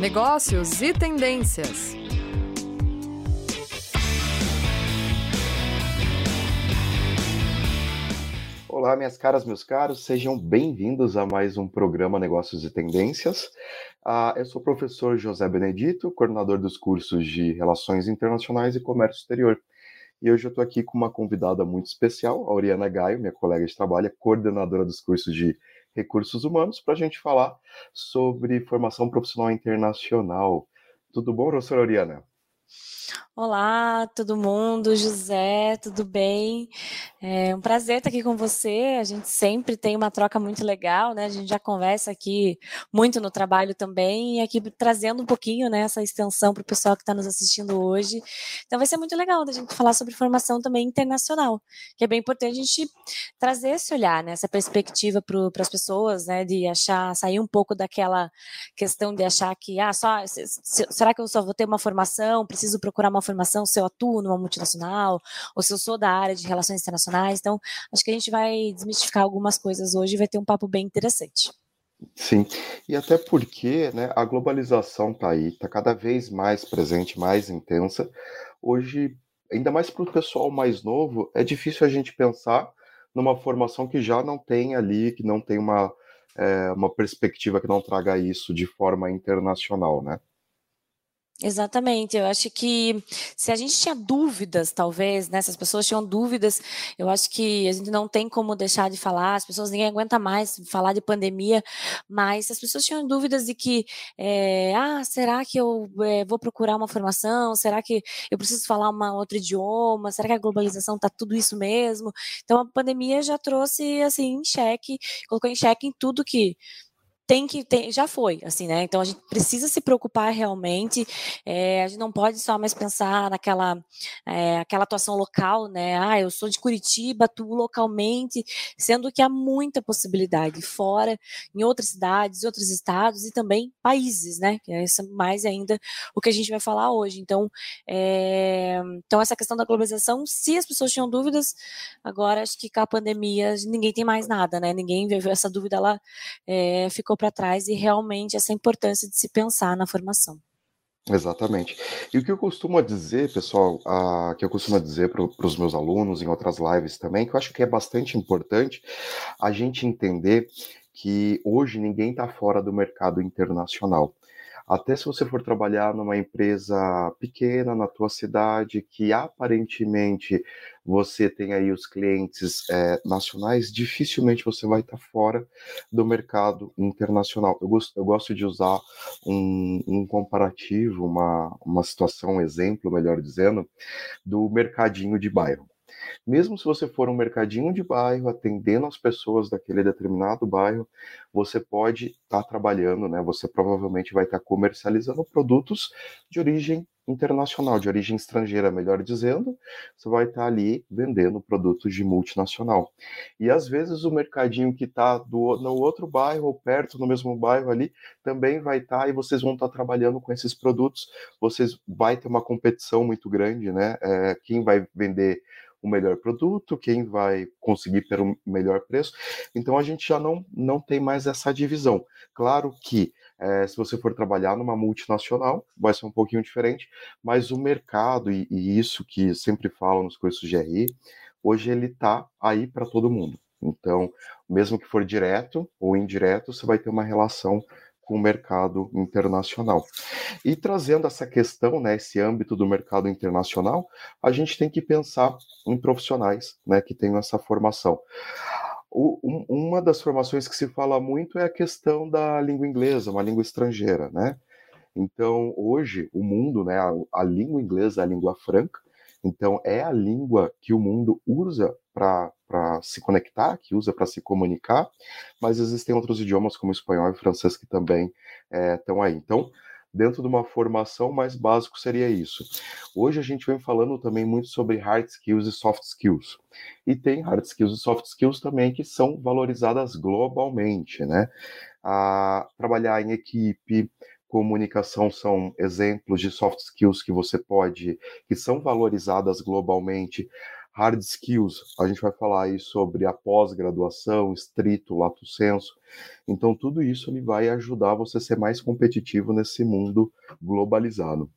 negócios e tendências. Olá, minhas caras, meus caros, sejam bem-vindos a mais um programa Negócios e Tendências. Uh, eu sou o professor José Benedito, coordenador dos cursos de Relações Internacionais e Comércio Exterior. E hoje eu estou aqui com uma convidada muito especial, a Oriana Gaio, minha colega de trabalho, coordenadora dos cursos de Recursos Humanos, para a gente falar sobre formação profissional internacional. Tudo bom, professora Oriana? Olá, todo mundo, José, tudo bem? É um prazer estar aqui com você. A gente sempre tem uma troca muito legal, né? A gente já conversa aqui muito no trabalho também e aqui trazendo um pouquinho, né, essa extensão para o pessoal que está nos assistindo hoje. Então vai ser muito legal da gente falar sobre formação também internacional, que é bem importante a gente trazer esse olhar, né, essa perspectiva para as pessoas, né, de achar, sair um pouco daquela questão de achar que, ah, só, será que eu só vou ter uma formação, preciso procurar uma formação se eu atuo numa multinacional ou se eu sou da área de relações internacionais. Então, acho que a gente vai desmistificar algumas coisas hoje e vai ter um papo bem interessante. Sim, e até porque né, a globalização está aí, está cada vez mais presente, mais intensa. Hoje, ainda mais para o pessoal mais novo, é difícil a gente pensar numa formação que já não tem ali, que não tem uma, é, uma perspectiva que não traga isso de forma internacional, né? Exatamente, eu acho que se a gente tinha dúvidas, talvez, né, se as pessoas tinham dúvidas, eu acho que a gente não tem como deixar de falar, as pessoas ninguém aguenta mais falar de pandemia, mas se as pessoas tinham dúvidas de que, é, ah, será que eu é, vou procurar uma formação, será que eu preciso falar um outro idioma, será que a globalização está tudo isso mesmo? Então a pandemia já trouxe, assim, em xeque, colocou em xeque em tudo que tem que já foi, assim, né? Então a gente precisa se preocupar realmente. É, a gente não pode só mais pensar naquela é, aquela atuação local, né? Ah, eu sou de Curitiba, atuo localmente, sendo que há muita possibilidade fora, em outras cidades, outros estados e também países, né? Que é mais ainda o que a gente vai falar hoje. Então, é, então essa questão da globalização, se as pessoas tinham dúvidas, agora acho que com a pandemia ninguém tem mais nada, né? Ninguém essa dúvida, ela ficou ficou para trás e realmente essa importância de se pensar na formação. Exatamente. E o que eu costumo dizer, pessoal, uh, que eu costumo dizer para os meus alunos em outras lives também, que eu acho que é bastante importante a gente entender que hoje ninguém está fora do mercado internacional. Até se você for trabalhar numa empresa pequena na tua cidade, que aparentemente você tem aí os clientes é, nacionais, dificilmente você vai estar fora do mercado internacional. Eu gosto, eu gosto de usar um, um comparativo, uma, uma situação, um exemplo, melhor dizendo, do mercadinho de bairro. Mesmo se você for um mercadinho de bairro, atendendo as pessoas daquele determinado bairro, você pode estar tá trabalhando, né? Você provavelmente vai estar tá comercializando produtos de origem internacional, de origem estrangeira, melhor dizendo, você vai estar tá ali vendendo produtos de multinacional. E às vezes o mercadinho que está no outro bairro ou perto, no mesmo bairro ali, também vai estar tá, e vocês vão estar tá trabalhando com esses produtos. Vocês vai ter uma competição muito grande, né? É, quem vai vender o melhor produto, quem vai conseguir pelo melhor preço. Então a gente já não, não tem mais essa divisão. Claro que é, se você for trabalhar numa multinacional, vai ser um pouquinho diferente, mas o mercado, e, e isso que sempre falam nos cursos de RI, hoje ele está aí para todo mundo. Então, mesmo que for direto ou indireto, você vai ter uma relação com o mercado internacional. E trazendo essa questão, né, esse âmbito do mercado internacional, a gente tem que pensar em profissionais né, que tenham essa formação. O, um, uma das formações que se fala muito é a questão da língua inglesa, uma língua estrangeira, né? Então, hoje, o mundo, né, a, a língua inglesa é a língua franca, então, é a língua que o mundo usa para se conectar, que usa para se comunicar, mas existem outros idiomas como espanhol e francês que também estão é, aí. Então, dentro de uma formação mais básico seria isso. Hoje a gente vem falando também muito sobre hard skills e soft skills. E tem hard skills e soft skills também que são valorizadas globalmente, né? A trabalhar em equipe, comunicação são exemplos de soft skills que você pode, que são valorizadas globalmente. Hard skills, a gente vai falar aí sobre a pós-graduação, estrito, lato senso. Então, tudo isso ele vai ajudar você a ser mais competitivo nesse mundo globalizado.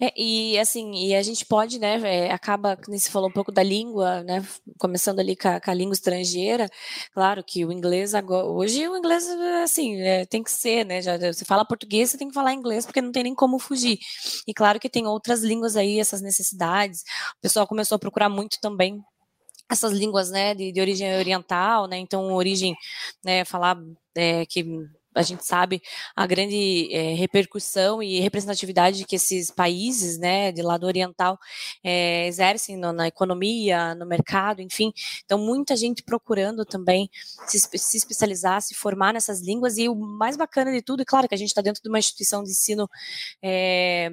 É, e assim, e a gente pode, né, é, acaba, como você falou um pouco da língua, né, começando ali com a, com a língua estrangeira, claro que o inglês agora, hoje o inglês, assim, é, tem que ser, né, já, você fala português, você tem que falar inglês, porque não tem nem como fugir, e claro que tem outras línguas aí, essas necessidades, o pessoal começou a procurar muito também essas línguas, né, de, de origem oriental, né, então origem, né, falar é, que a gente sabe a grande é, repercussão e representatividade que esses países, né, de lado oriental, é, exercem no, na economia, no mercado, enfim. Então, muita gente procurando também se, se, especializar, se formar nessas línguas. E o mais bacana de tudo, é claro que a gente está dentro de uma instituição de ensino. É,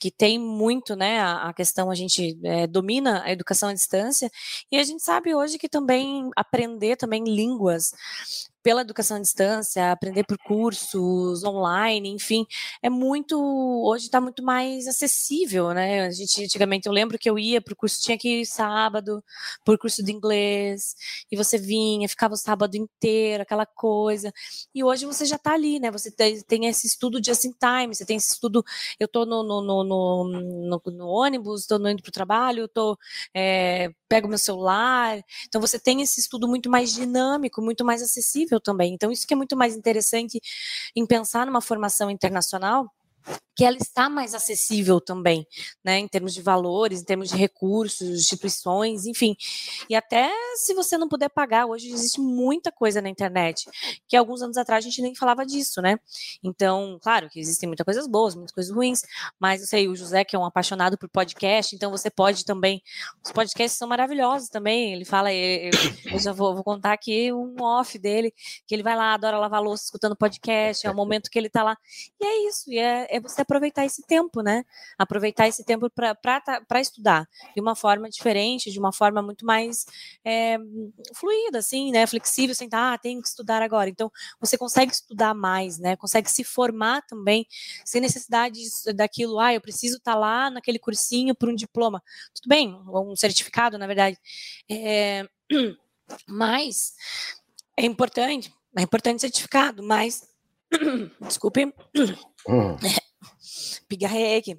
que tem muito, né, a, questão, a gente é, domina a educação à distância, e a gente sabe hoje que também aprender também línguas pela educação à distância, aprender por cursos online, enfim, é muito hoje está muito mais acessível, né? A gente antigamente eu lembro que eu ia para o curso tinha que ir sábado, por curso de inglês, e você vinha, ficava o sábado inteiro, aquela coisa. E hoje você já está ali, né? Você tem, esse estudo just in time, você tem esse estudo, eu estou no, no, no, no, ônibus, estou indo para o trabalho, estou é, pego meu celular. Então você tem esse estudo muito mais dinâmico, muito mais acessível também. Então isso que é muito mais interessante em pensar numa formação internacional que ela está mais acessível também, né, em termos de valores, em termos de recursos, instituições, enfim. E até se você não puder pagar, hoje existe muita coisa na internet, que alguns anos atrás a gente nem falava disso, né? Então, claro que existem muitas coisas boas, muitas coisas ruins, mas eu sei, o José que é um apaixonado por podcast, então você pode também, os podcasts são maravilhosos também, ele fala, eu, já vou, vou, contar aqui um off dele, que ele vai lá, adora lavar louça escutando podcast, é o momento que ele tá lá, e é isso, e é, é você aproveitar esse tempo, né? Aproveitar esse tempo para estudar de uma forma diferente, de uma forma muito mais é, fluida, assim, né? Flexível, sem estar, ah, tem que estudar agora. Então, você consegue estudar mais, né? Consegue se formar também, sem necessidade daquilo, ah, eu preciso estar tá lá naquele cursinho por um diploma. Tudo bem, um certificado, na verdade. É, mas é importante, é importante certificado, mas desculpe. Hum pigarreque.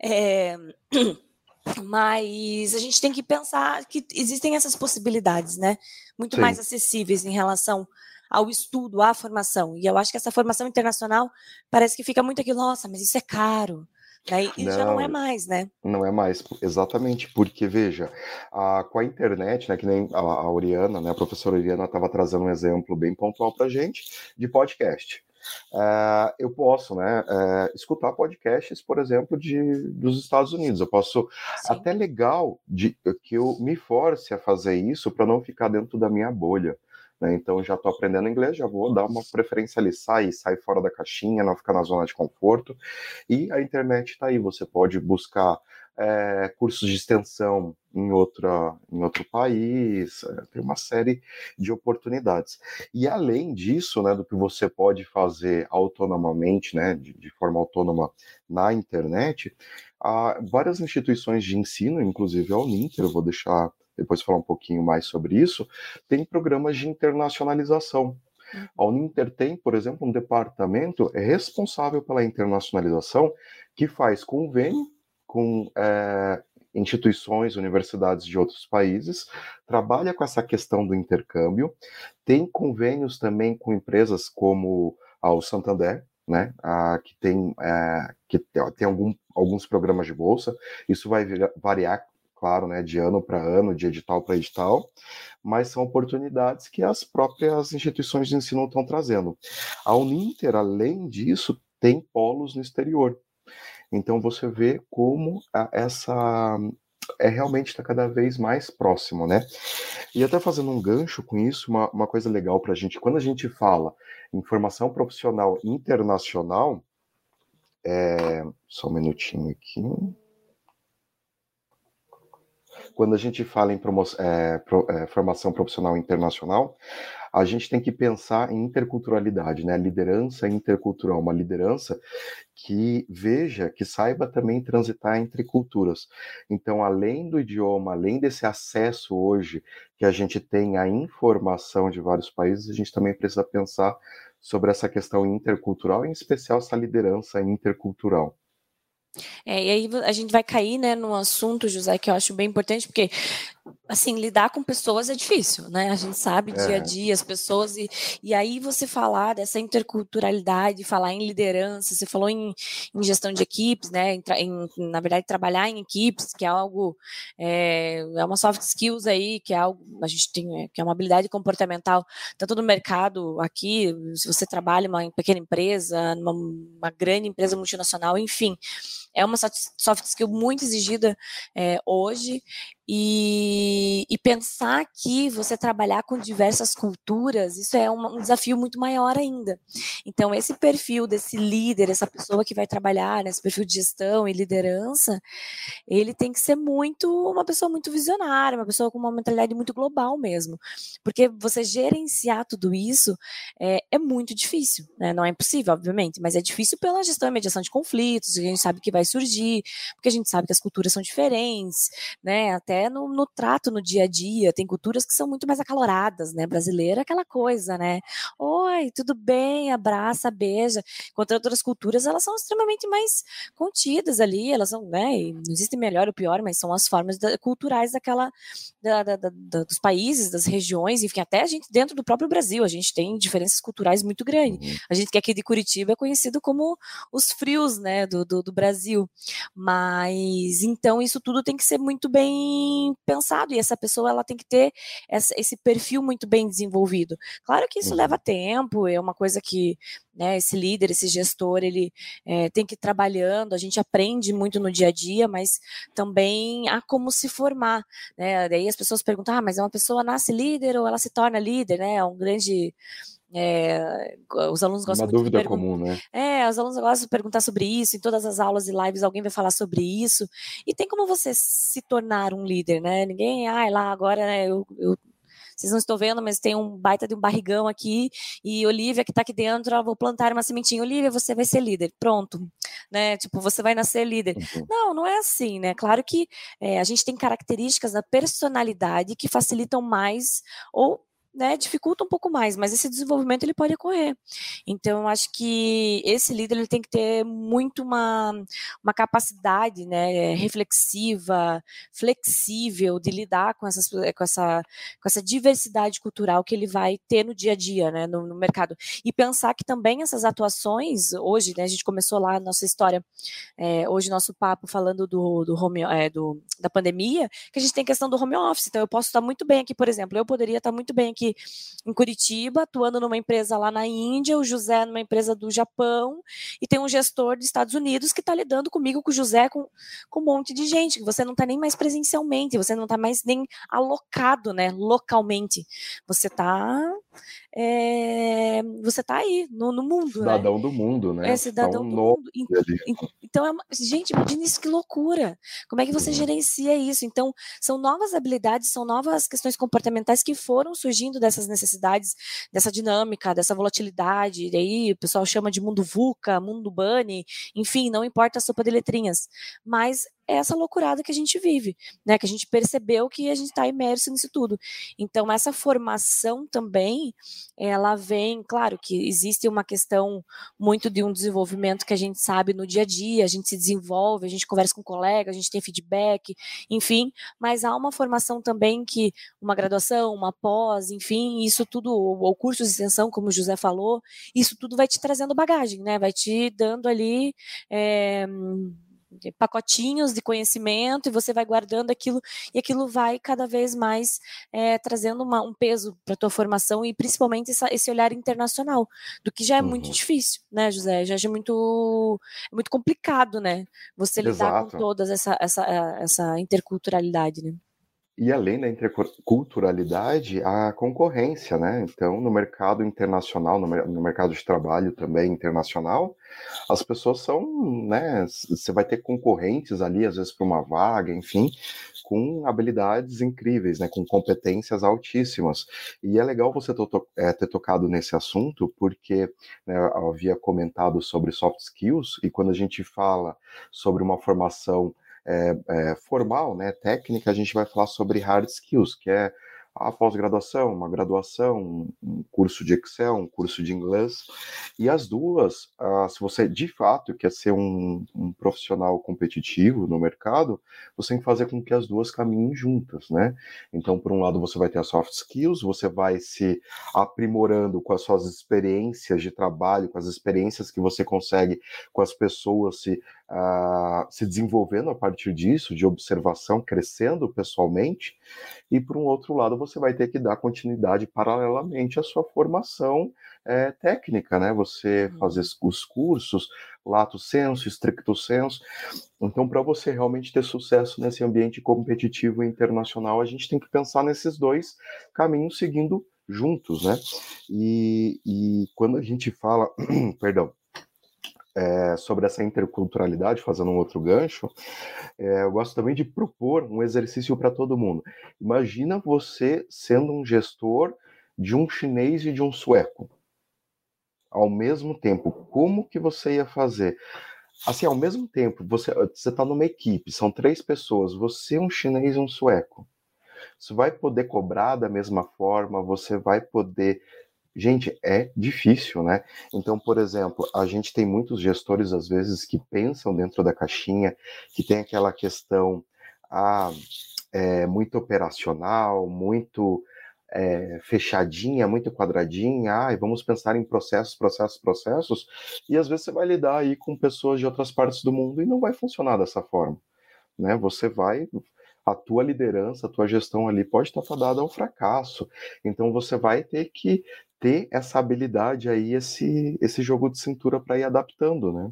É, mas a gente tem que pensar que existem essas possibilidades, né? Muito Sim. mais acessíveis em relação ao estudo, à formação. E eu acho que essa formação internacional parece que fica muito aqui, nossa, mas isso é caro. E não, já não é mais, né? Não é mais, exatamente, porque veja, a, com a internet, né, que nem a, a Oriana, né, a professora Oriana estava trazendo um exemplo bem pontual para gente de podcast. Uh, eu posso né, uh, escutar podcasts, por exemplo, de, dos Estados Unidos. Eu posso, Sim. até legal de, que eu me force a fazer isso para não ficar dentro da minha bolha. Né? Então, já estou aprendendo inglês, já vou dar uma preferência ali, sair, sair fora da caixinha, não ficar na zona de conforto. E a internet está aí, você pode buscar é, cursos de extensão em, outra, em outro país, é, tem uma série de oportunidades. E além disso, né, do que você pode fazer autonomamente, né, de, de forma autônoma na internet, há várias instituições de ensino, inclusive a Uninter, eu vou deixar depois falar um pouquinho mais sobre isso, tem programas de internacionalização. Uhum. A Uninter tem, por exemplo, um departamento responsável pela internacionalização que faz convênio com é, instituições, universidades de outros países, trabalha com essa questão do intercâmbio, tem convênios também com empresas como o Santander, né, que tem, é, que tem algum, alguns programas de bolsa, isso vai variar, claro, né, de ano para ano, de edital para edital, mas são oportunidades que as próprias instituições de ensino estão trazendo. A Uninter, além disso, tem polos no exterior. Então você vê como a, essa é realmente está cada vez mais próximo, né? E até fazendo um gancho com isso, uma, uma coisa legal para a gente, quando a gente fala em formação profissional internacional, é, só um minutinho aqui. Quando a gente fala em promo, é, pro, é, formação profissional internacional, a gente tem que pensar em interculturalidade, né? Liderança intercultural, uma liderança que veja, que saiba também transitar entre culturas. Então, além do idioma, além desse acesso hoje que a gente tem à informação de vários países, a gente também precisa pensar sobre essa questão intercultural, em especial essa liderança intercultural. É, e aí a gente vai cair, né, num assunto, José, que eu acho bem importante, porque assim, lidar com pessoas é difícil, né? A gente sabe é. dia a dia as pessoas e, e aí você falar dessa interculturalidade, falar em liderança, você falou em, em gestão de equipes, né? Em, em, na verdade, trabalhar em equipes, que é algo é, é, uma soft skills aí, que é algo a gente tem, é, que é uma habilidade comportamental tanto no mercado aqui, se você trabalha em uma pequena empresa, numa uma grande empresa multinacional, enfim, é uma soft skill muito exigida é, hoje e, e, pensar que você trabalhar com diversas culturas, isso é um, um, desafio muito maior ainda. Então, esse perfil desse líder, essa pessoa que vai trabalhar nesse perfil de gestão e liderança, ele tem que ser muito, uma pessoa muito visionária, uma pessoa com uma mentalidade muito global mesmo. Porque você gerenciar tudo isso é, é muito difícil, né? Não é impossível, obviamente, mas é difícil pela gestão e mediação de conflitos, a gente sabe que vai surgir, porque a gente sabe que as culturas são diferentes, né? Até até no, no, trato no dia a dia. Tem culturas que são muito mais acaloradas, né? Brasileira é aquela coisa, né? Oi, tudo bem, abraça, beija. Enquanto outras culturas, elas são extremamente mais contidas ali, elas são, né? não existe melhor ou pior, mas são as formas da, culturais daquela, da, da, dos países, das regiões, enfim, até a gente dentro do próprio Brasil, a gente tem diferenças culturais muito grandes. Uhum. A gente que é aqui de Curitiba é conhecido como os frios, né, do, do, do Brasil. Mas, então, isso tudo tem que ser muito bem pensado e essa pessoa ela tem que ter essa, esse perfil muito bem desenvolvido. Claro que isso uhum. leva tempo, é uma coisa que né, esse líder, esse gestor, ele é, tem que ir trabalhando, a gente aprende muito no dia a dia, mas também há como se formar, né, daí as pessoas perguntam, ah, mas é uma pessoa nasce líder ou ela se torna líder, né, é um grande é, os alunos gostam Uma dúvida comum, né? É, os alunos gostam de perguntar sobre isso, em todas as aulas e lives alguém vai falar sobre isso. E tem como você se tornar um líder, né? Ninguém, ai, ah, lá agora, né, eu, eu vocês não estão vendo, mas tem um baita de um barrigão aqui, e Olivia que está aqui dentro, ela vou plantar uma sementinha, Olivia, você vai ser líder, pronto, né, tipo, você vai nascer líder. Uhum. Não, não é assim, né, claro que é, a gente tem características da personalidade que facilitam mais ou né, dificulta um pouco mais, mas esse desenvolvimento ele pode ocorrer. Então, acho que esse líder ele tem que ter muito uma, uma capacidade né, reflexiva, flexível de lidar com, essas, com, essa, com essa diversidade cultural que ele vai ter no dia a dia, né, no, no mercado. E pensar que também essas atuações, hoje, né, a gente começou lá a nossa história, é, hoje nosso papo falando do, do, home, é, do da pandemia, que a gente tem questão do home office. Então, eu posso estar muito bem aqui, por exemplo, eu poderia estar muito bem aqui aqui em Curitiba, atuando numa empresa lá na Índia, o José numa empresa do Japão, e tem um gestor dos Estados Unidos que está lidando comigo, com o José, com, com um monte de gente, que você não está nem mais presencialmente, você não está mais nem alocado, né, localmente. Você está é, você está aí no, no mundo. Né? Cidadão né? do mundo, né? É cidadão do mundo. Então, é uma, gente, imagina isso que loucura. Como é que você uhum. gerencia isso? Então, são novas habilidades, são novas questões comportamentais que foram surgindo dessas necessidades, dessa dinâmica, dessa volatilidade. E aí o pessoal chama de mundo VUCA, mundo bunny, enfim, não importa a sopa de letrinhas. Mas é essa loucurada que a gente vive, né? Que a gente percebeu que a gente está imerso nisso tudo. Então, essa formação também, ela vem, claro que existe uma questão muito de um desenvolvimento que a gente sabe no dia a dia, a gente se desenvolve, a gente conversa com colegas, a gente tem feedback, enfim, mas há uma formação também que uma graduação, uma pós, enfim, isso tudo, ou curso de extensão, como o José falou, isso tudo vai te trazendo bagagem, né? Vai te dando ali. É, pacotinhos de conhecimento e você vai guardando aquilo e aquilo vai cada vez mais é, trazendo uma, um peso para a tua formação e principalmente essa, esse olhar internacional, do que já é uhum. muito difícil, né, José? Já é muito, é muito complicado, né? Você lidar Exato. com todas essa, essa, essa interculturalidade, né? E além da interculturalidade, a concorrência, né? Então, no mercado internacional, no, mercado de trabalho também internacional, as pessoas são, né? Você vai ter concorrentes ali, às vezes, para uma vaga, enfim, com habilidades incríveis, né? Com competências altíssimas. E é legal você é, ter tocado nesse assunto, porque né, eu havia comentado sobre soft skills, e quando a gente fala sobre uma formação é, é, formal, né, técnica, a gente vai falar sobre hard skills, que é a pós-graduação, uma graduação, um curso de Excel, um curso de inglês, e as duas, ah, se você de fato quer ser um, um, profissional competitivo no mercado, você tem que fazer com que as duas caminhem juntas, né? Então, por um lado, você vai ter as soft skills, você vai se aprimorando com as suas experiências de trabalho, com as experiências que você consegue com as pessoas, se uh, se desenvolvendo a partir disso, de observação, crescendo pessoalmente, e por um outro lado você vai ter que dar continuidade paralelamente à sua formação é, técnica, né? Você uhum. fazer os cursos, lato senso, stricto senso. Então, para você realmente ter sucesso nesse ambiente competitivo internacional, a gente tem que pensar nesses dois caminhos seguindo juntos, né? E, e quando a gente fala, perdão, é, sobre essa interculturalidade, fazendo um outro gancho, é, eu gosto também de propor um exercício para todo mundo. Imagina você sendo um gestor de um chinês e de um sueco. Ao mesmo tempo, como que você ia fazer? Assim, ao mesmo tempo, você está numa equipe, são três pessoas, você, um chinês e um sueco. Você vai poder cobrar da mesma forma, você vai poder Gente, é difícil, né? Então, por exemplo, a gente tem muitos gestores, às vezes, que pensam dentro da caixinha, que tem aquela questão ah, é, muito operacional, muito é, fechadinha, muito quadradinha, ah, vamos pensar em processos, processos, processos, e às vezes você vai lidar aí com pessoas de outras partes do mundo e não vai funcionar dessa forma. Né? Você vai a tua liderança, a tua gestão ali pode estar fadada ao fracasso. Então você vai ter que ter essa habilidade aí, esse, esse jogo de cintura para ir adaptando, né?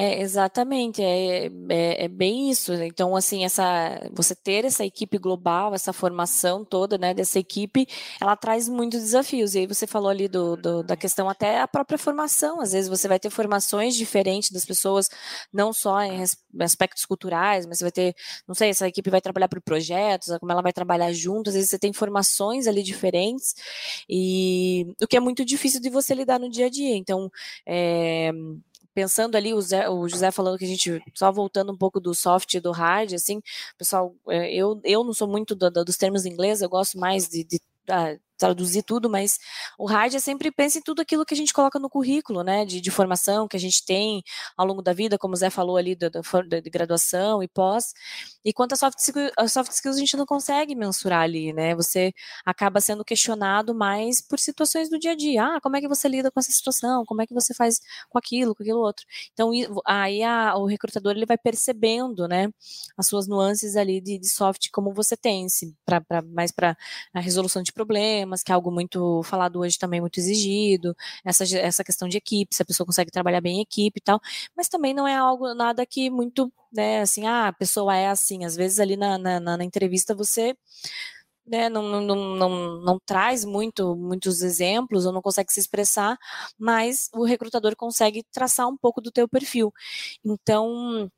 É, exatamente, é, é, é, bem isso. Então, assim, essa, você ter essa equipe global, essa formação toda, né, dessa equipe, ela traz muitos desafios. E aí você falou ali do, do, da questão até a própria formação. Às vezes você vai ter formações diferentes das pessoas, não só em aspectos culturais, mas você vai ter, não sei, essa equipe vai trabalhar por projetos, como ela vai trabalhar junto, às vezes você tem formações ali diferentes, e o que é muito difícil de você lidar no dia a dia. Então, é, pensando ali, o, Zé, o, José falando que a gente, só voltando um pouco do soft e do hard, assim, pessoal, é, eu, eu não sou muito do, do, dos termos em inglês, eu gosto mais de, de, de traduzir tudo, mas o hard é sempre pensa em tudo aquilo que a gente coloca no currículo, né, de, de formação que a gente tem ao longo da vida, como o Zé falou ali, da, de graduação e pós, e quanto a soft, skills, a soft skills a gente não consegue mensurar ali, né, você acaba sendo questionado mais por situações do dia a dia, ah, como é que você lida com essa situação, como é que você faz com aquilo, com aquilo outro, então aí a, o recrutador ele vai percebendo, né, as suas nuances ali de, de soft como você tem, pra, pra mais para a resolução de problemas, problemas, que é algo muito falado hoje também, muito exigido, essa, essa questão de equipe, se a pessoa consegue trabalhar bem em equipe e tal, mas também não é algo, nada que muito, né, assim, ah, a pessoa é assim, às vezes ali na, na, na entrevista você né, não, não, não, não traz muito, muitos exemplos ou não consegue se expressar, mas o recrutador consegue traçar um pouco do teu perfil. Então,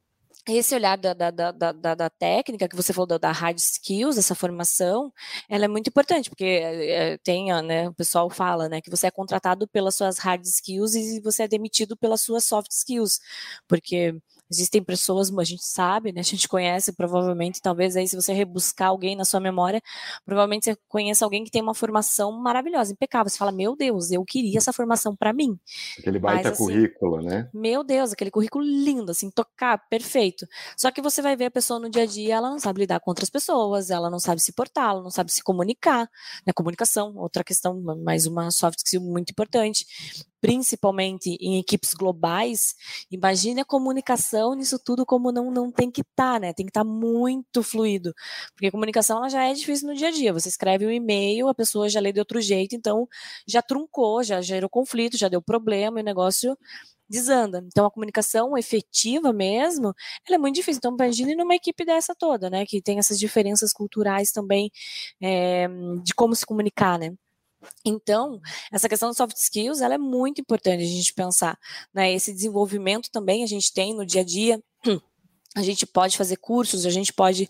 esse olhar da, da, da, da, da técnica que você falou da, da hard skills, essa formação, ela é muito importante, porque é, tem, né, o pessoal fala, né, que você é contratado pelas suas hard skills e você é demitido pelas suas soft skills, porque Existem pessoas, a gente sabe, né? A gente conhece, provavelmente, talvez aí, se você rebuscar alguém na sua memória, provavelmente você conhece alguém que tem uma formação maravilhosa, impecável. Você fala, meu Deus, eu queria essa formação para mim. Aquele baita Mas, assim, currículo, né? Meu Deus, aquele currículo lindo, assim, tocar, perfeito. Só que você vai ver a pessoa no dia a dia, ela não sabe lidar com outras pessoas, ela não sabe se portar, ela não sabe se comunicar, né? Comunicação, outra questão, mais uma soft skill muito importante principalmente em equipes globais, imagine a comunicação nisso tudo como não, não tem que estar, tá, né? Tem que estar tá muito fluido. Porque a comunicação ela já é difícil no dia a dia. Você escreve um e-mail, a pessoa já lê de outro jeito, então já truncou, já gerou conflito, já deu problema e o negócio desanda. Então, a comunicação efetiva mesmo, ela é muito difícil. Então, imagine numa equipe dessa toda, né, que tem essas diferenças culturais também é, de como se comunicar, né. Então, essa questão do soft skills, ela é muito importante a gente pensar, né? Esse desenvolvimento também a gente tem no dia a dia. A gente pode fazer cursos, a gente pode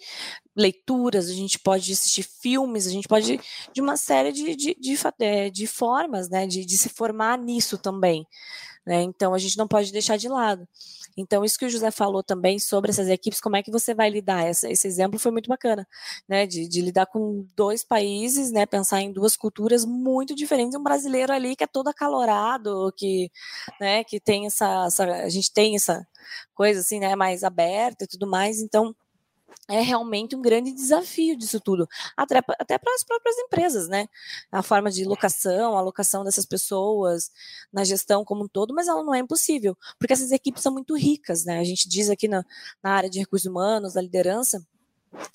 leituras, a gente pode assistir filmes, a gente pode de uma série de, de, de, é, de formas, né, de, de se formar nisso também. Né? Então a gente não pode deixar de lado. Então, isso que o José falou também sobre essas equipes, como é que você vai lidar? Essa, esse exemplo foi muito bacana, né? De, de, lidar com dois países, né? Pensar em duas culturas muito diferentes. Um brasileiro ali que é todo acalorado, que, né? Que tem essa, essa a gente tem essa coisa assim, né? Mais aberta e tudo mais. Então, é realmente um grande desafio disso tudo, até, até para as próprias empresas, né? A forma de locação, a alocação dessas pessoas, na gestão como um todo, mas ela não é impossível, porque essas equipes são muito ricas, né? A gente diz aqui na, na área de recursos humanos, da liderança,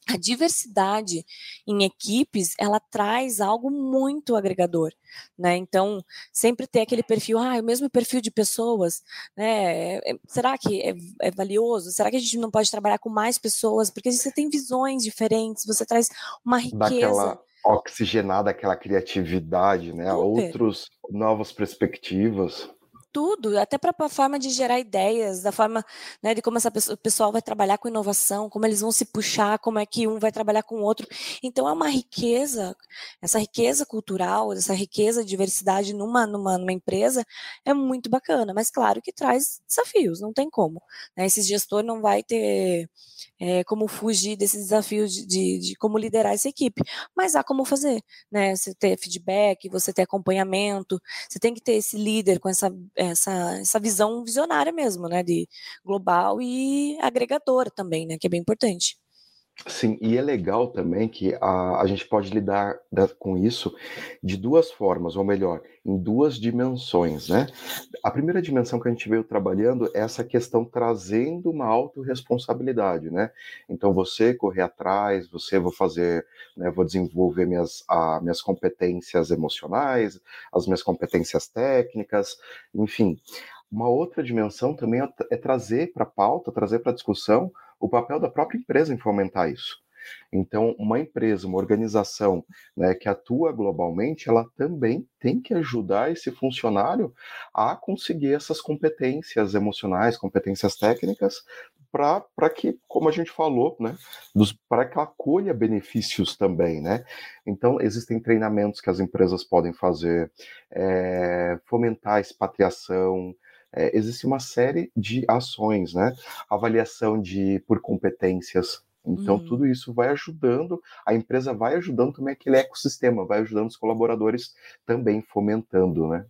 a diversidade em equipes ela traz algo muito agregador, né? Então sempre ter aquele perfil, ah, o mesmo perfil de pessoas, né? É, será que é, é, valioso? Será que a gente não pode trabalhar com mais pessoas? Porque você tem visões diferentes, você traz uma riqueza. Daquela oxigenada, aquela criatividade, né? Super. Outros novas perspectivas tudo, até para a forma de gerar ideias, da forma né, de como essa pessoa, o pessoal vai trabalhar com inovação, como eles vão se puxar, como é que um vai trabalhar com o outro. Então é uma riqueza, essa riqueza cultural, essa riqueza de diversidade numa, numa, numa empresa é muito bacana, mas claro que traz desafios, não tem como. Né? Esse gestor não vai ter é, como fugir desses desafios de, de, de, como liderar essa equipe, mas há como fazer, né? Você ter feedback, você ter acompanhamento, você tem que ter esse líder com essa essa, essa visão visionária mesmo, né, de global e agregadora também, né, que é bem importante. Sim, e é legal também que a, a gente pode lidar da, com isso de duas formas, ou melhor, em duas dimensões, né? A primeira dimensão que a gente veio trabalhando é essa questão trazendo uma autorresponsabilidade, né? Então, você correr atrás, você vou fazer, né, vou desenvolver minhas, a, minhas competências emocionais, as minhas competências técnicas, enfim. Uma outra dimensão também é, é trazer para a pauta, trazer para a discussão o papel da própria empresa em fomentar isso. Então, uma empresa, uma organização né, que atua globalmente, ela também tem que ajudar esse funcionário a conseguir essas competências emocionais, competências técnicas, para que, como a gente falou, né, para que ela colha benefícios também. Né? Então, existem treinamentos que as empresas podem fazer, é, fomentar a expatriação, é, existe uma série de ações, né? Avaliação de por competências. Então, uhum. tudo isso vai ajudando, a empresa vai ajudando também aquele ecossistema, vai ajudando os colaboradores também fomentando, né?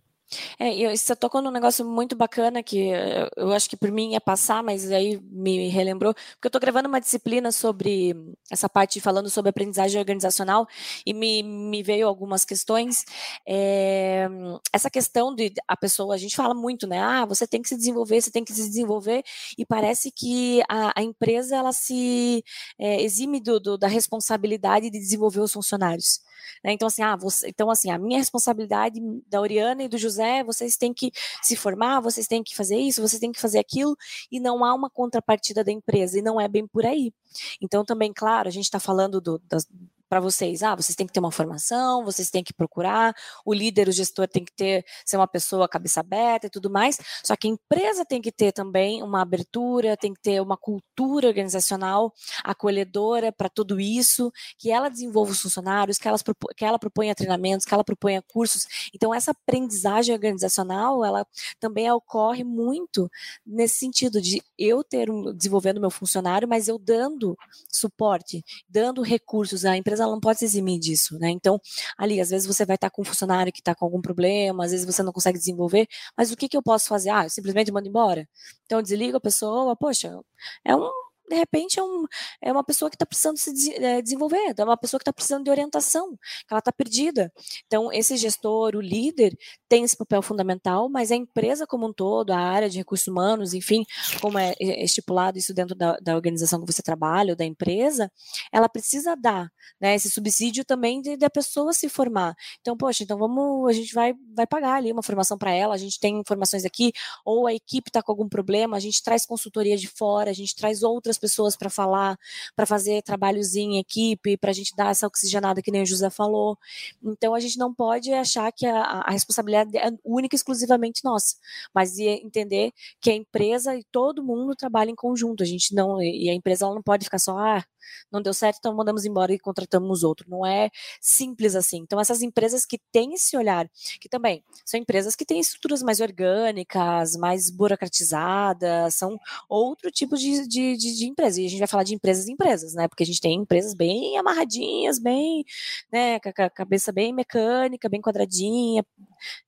É, e você tocou num negócio muito bacana que eu acho que por mim ia passar, mas aí me relembrou, porque eu estou gravando uma disciplina sobre essa parte falando sobre aprendizagem organizacional e me, me veio algumas questões. É, essa questão de a pessoa, a gente fala muito, né? Ah, você tem que se desenvolver, você tem que se desenvolver, e parece que a, a empresa ela se é, exime do, do, da responsabilidade de desenvolver os funcionários. Né? Então, assim, ah, você, então, assim, a minha responsabilidade da Oriana e do José, vocês têm que se formar, vocês têm que fazer isso, vocês têm que fazer aquilo, e não há uma contrapartida da empresa, e não é bem por aí. Então, também, claro, a gente está falando do, das, para vocês. Ah, vocês têm que ter uma formação, vocês têm que procurar, o líder, o gestor tem que ter, ser uma pessoa cabeça aberta e tudo mais. Só que a empresa tem que ter também uma abertura, tem que ter uma cultura organizacional acolhedora para tudo isso, que ela desenvolva os funcionários, que, elas, que ela proponha treinamentos, que ela proponha cursos. Então, essa aprendizagem organizacional, ela também ocorre muito nesse sentido de eu ter um, desenvolvendo meu funcionário, mas eu dando suporte, dando recursos à empresa empresa ela não pode se eximir disso, né? Então, ali, às vezes você vai estar com um funcionário que está com algum problema, às vezes você não consegue desenvolver, mas o que, que eu posso fazer? Ah, eu simplesmente mando embora? Então, eu desligo a pessoa, poxa, é um de repente, é, um, é uma pessoa que está precisando se é, desenvolver, é uma pessoa que está precisando de orientação, que ela está perdida. Então, esse gestor, o líder, tem esse papel fundamental, mas a empresa como um todo, a área de recursos humanos, enfim, como é, é estipulado isso dentro da, da organização que você trabalha ou da empresa, ela precisa dar né, esse subsídio também de, de, a pessoa se formar. Então, poxa, então vamos, a gente vai, vai pagar ali uma formação para ela, a gente tem informações aqui, ou a equipe está com algum problema, a gente traz consultoria de fora, a gente traz outras pessoas para falar, para fazer trabalhos em equipe, para a gente dar essa oxigenada que nem o José falou. Então, a gente não pode achar que a, a responsabilidade é única e exclusivamente nossa, mas entender que a empresa e todo mundo trabalha em conjunto. A gente não, e a empresa ela não pode ficar só, ah, não deu certo, então mandamos embora e contratamos outro. Não é simples assim. Então, essas empresas que têm esse olhar, que também são empresas que têm estruturas mais orgânicas, mais burocratizadas, são outro tipo de, de, de, de empresa. E a gente vai falar de empresas e empresas, né? Porque a gente tem empresas bem amarradinhas, bem, né, com a cabeça bem mecânica, bem quadradinha,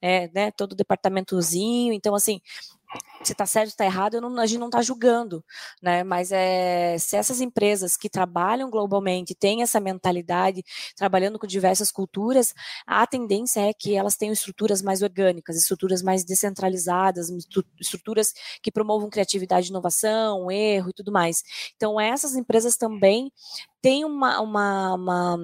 é, né, todo departamentozinho. Então, assim, se está certo, está errado, não, a gente não está julgando, né? Mas é, se essas empresas que trabalham globalmente têm essa mentalidade, trabalhando com diversas culturas, a tendência é que elas tenham estruturas mais orgânicas, estruturas mais descentralizadas, estruturas que promovam criatividade, inovação, erro e tudo mais. Então, essas empresas também têm uma, uma, uma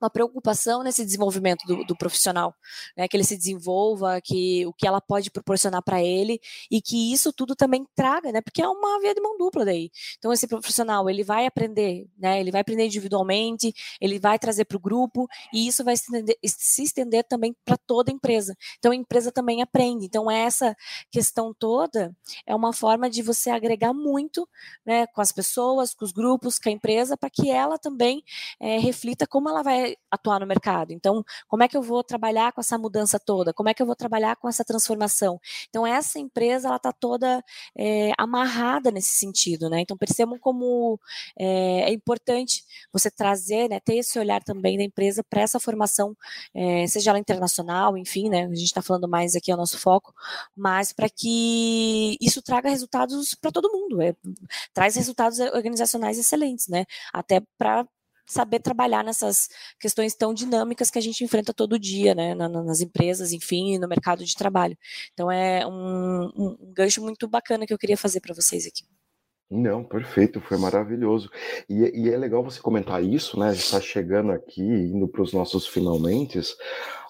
uma preocupação nesse desenvolvimento do, do profissional, né, que ele se desenvolva, que o que ela pode proporcionar para ele e que isso tudo também traga, né, porque é uma via de mão dupla daí. Então esse profissional ele vai aprender, né, ele vai aprender individualmente, ele vai trazer para o grupo e isso vai se estender, se estender também para toda a empresa. Então a empresa também aprende. Então essa questão toda é uma forma de você agregar muito, né, com as pessoas, com os grupos, com a empresa, para que ela também é, reflita como ela vai atuar no mercado. Então, como é que eu vou trabalhar com essa mudança toda? Como é que eu vou trabalhar com essa transformação? Então, essa empresa ela está toda é, amarrada nesse sentido, né? Então, percebam como é, é importante você trazer, né, ter esse olhar também da empresa para essa formação, é, seja ela internacional, enfim, né? A gente está falando mais aqui é o nosso foco, mas para que isso traga resultados para todo mundo, é, traz resultados organizacionais excelentes, né? Até para saber trabalhar nessas questões tão dinâmicas que a gente enfrenta todo dia, né, nas empresas, enfim, no mercado de trabalho. Então é um, um, gancho muito bacana que eu queria fazer para vocês aqui. Não, perfeito, foi maravilhoso. E, e, é legal você comentar isso, né? Está chegando aqui, indo para os nossos finalmente.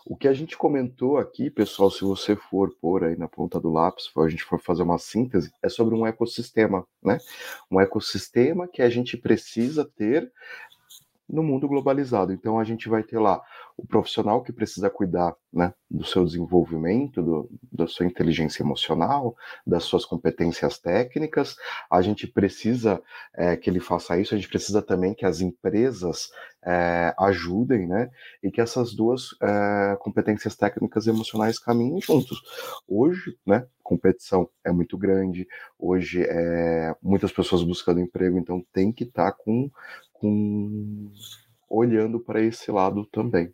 O que a gente comentou aqui, pessoal, se você for pôr aí na ponta do lápis, a gente for fazer uma síntese, é sobre um ecossistema, né? Um ecossistema que a gente precisa ter no mundo globalizado. Então a gente vai ter lá o profissional que precisa cuidar né, do seu desenvolvimento, do, da sua inteligência emocional, das suas competências técnicas. A gente precisa é, que ele faça isso, a gente precisa também que as empresas é, ajudem, né? E que essas duas é, competências técnicas e emocionais caminhem juntos. Hoje, né? Competição é muito grande, hoje é muitas pessoas buscando emprego, então tem que estar tá com com olhando para esse lado também.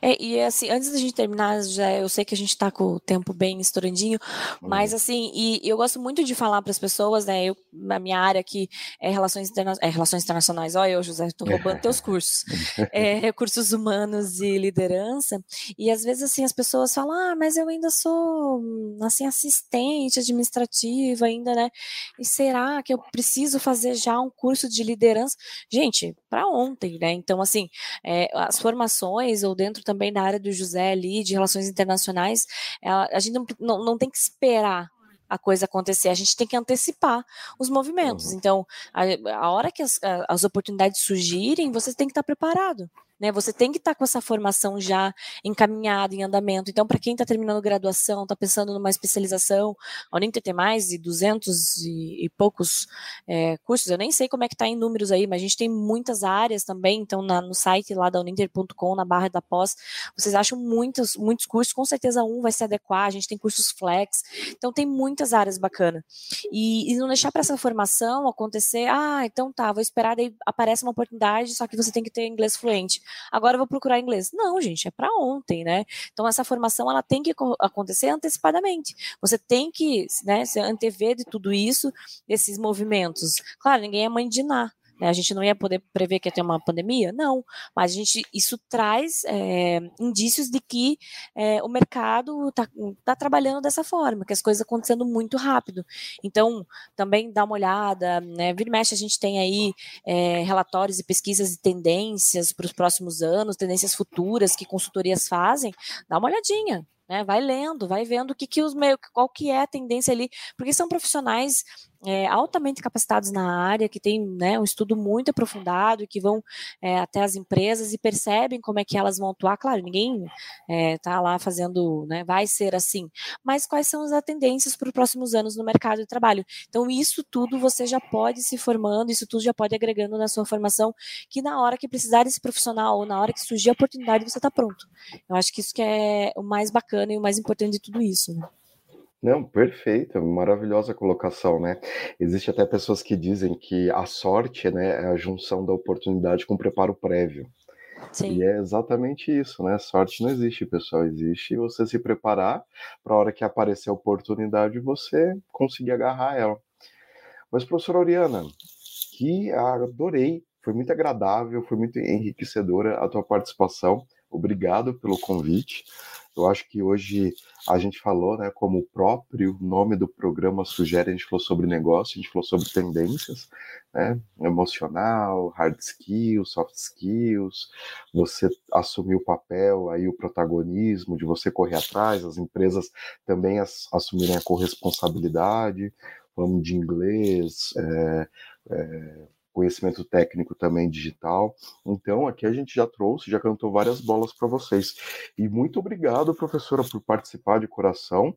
É, e assim, antes da gente terminar, já eu sei que a gente está com o tempo bem estourandinho, uhum. mas assim, e eu gosto muito de falar para as pessoas, né? Eu, na minha área aqui é relações, interna é, relações internacionais, olha eu, José, estou roubando teus cursos. É, recursos humanos e liderança. E às vezes assim as pessoas falam: "Ah, mas eu ainda sou assim assistente administrativa ainda, né? E será que eu preciso fazer já um curso de liderança?" Gente, para ontem, né? Então assim, é, as formações ou dentro também da área do José ali, de relações internacionais, a gente não, não, não tem que esperar a coisa acontecer, a gente tem que antecipar os movimentos. Uhum. Então, a, a hora que as, as oportunidades surgirem, você tem que estar preparado. Né? Você tem que estar tá com essa formação já encaminhada, em andamento. Então, para quem está terminando graduação, está pensando numa especialização, a Uninter tem mais de 200 e, e poucos é, cursos, eu nem sei como é que está em números aí, mas a gente tem muitas áreas também, então na, no site lá da uninter.com, na barra da pós, vocês acham muitos, muitos cursos, com certeza um vai se adequar, a gente tem cursos flex, então tem muitas áreas bacanas. E, e não deixar para essa formação acontecer, ah, então tá, vou esperar, daí aparece uma oportunidade, só que você tem que ter inglês fluente. Agora eu vou procurar inglês. Não, gente, é para ontem, né? Então essa formação ela tem que acontecer antecipadamente. Você tem que, né, se antever de tudo isso, esses movimentos. Claro, ninguém é mãe de nada. Né? A gente não ia poder prever que ia ter uma pandemia? Não, mas a gente, isso traz é, indícios de que é, o mercado está tá trabalhando dessa forma, que as coisas acontecendo muito rápido. Então, também dá uma olhada, né? Vira e mexe, a gente tem aí é, relatórios e pesquisas de tendências para os próximos anos, tendências futuras que consultorias fazem, dá uma olhadinha, né? Vai lendo, vai vendo o que, que os meio, qual que é a tendência ali, porque são profissionais é, altamente capacitados na área, que têm né, um estudo muito aprofundado que vão é, até as empresas e percebem como é que elas vão atuar. Claro, ninguém está é, lá fazendo, né, vai ser assim, mas quais são as tendências para os próximos anos no mercado de trabalho. Então, isso tudo você já pode se formando, isso tudo já pode agregando na sua formação, que na hora que precisar desse profissional ou na hora que surgir a oportunidade, você está pronto. Eu acho que isso que é o mais bacana e o mais importante de tudo isso. Né? Não, perfeito, maravilhosa colocação, né? Existe até pessoas que dizem que a sorte, né, é a junção da oportunidade com o preparo prévio. Sim. E é exatamente isso, né? Sorte não existe, pessoal. Existe você se preparar para a hora que aparecer a oportunidade você conseguir agarrar ela. Mas, professora Oriana, que adorei, foi muito agradável, foi muito enriquecedora a tua participação. Obrigado pelo convite. Eu acho que hoje a gente falou, né, como o próprio nome do programa sugere, a gente falou sobre negócio, a gente falou sobre tendências, né, emocional, hard skills, soft skills, você assumir o papel, aí o protagonismo de você correr atrás, as empresas também as, assumirem a corresponsabilidade, falamos de inglês, é, é, conhecimento técnico também digital. Então, aqui a gente já trouxe, já cantou várias bolas para vocês. E muito obrigado, professora, por participar de coração.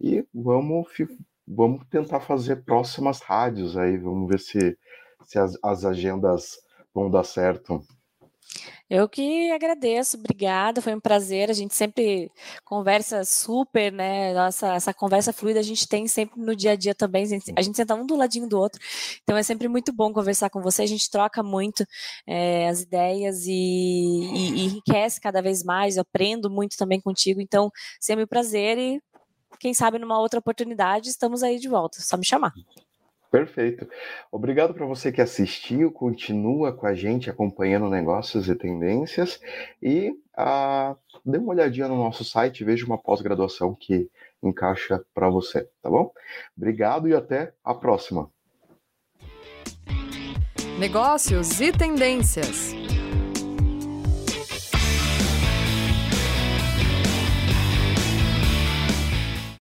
E vamos, vamos tentar fazer próximas rádios aí, vamos ver se, se as, as agendas vão dar certo. Eu que agradeço, obrigada, foi um prazer. A gente sempre conversa super, né? Nossa, essa conversa fluida a gente tem sempre no dia a dia também. A gente, a gente senta um do ladinho do outro, então é sempre muito bom conversar com você. A gente troca muito é, as ideias e, e, e enriquece cada vez mais. Eu aprendo muito também contigo, então sempre um prazer e quem sabe numa outra oportunidade estamos aí de volta. Só me chamar. Perfeito. Obrigado para você que assistiu, continua com a gente acompanhando negócios e tendências e ah, dê uma olhadinha no nosso site, veja uma pós-graduação que encaixa para você, tá bom? Obrigado e até a próxima. Negócios e tendências.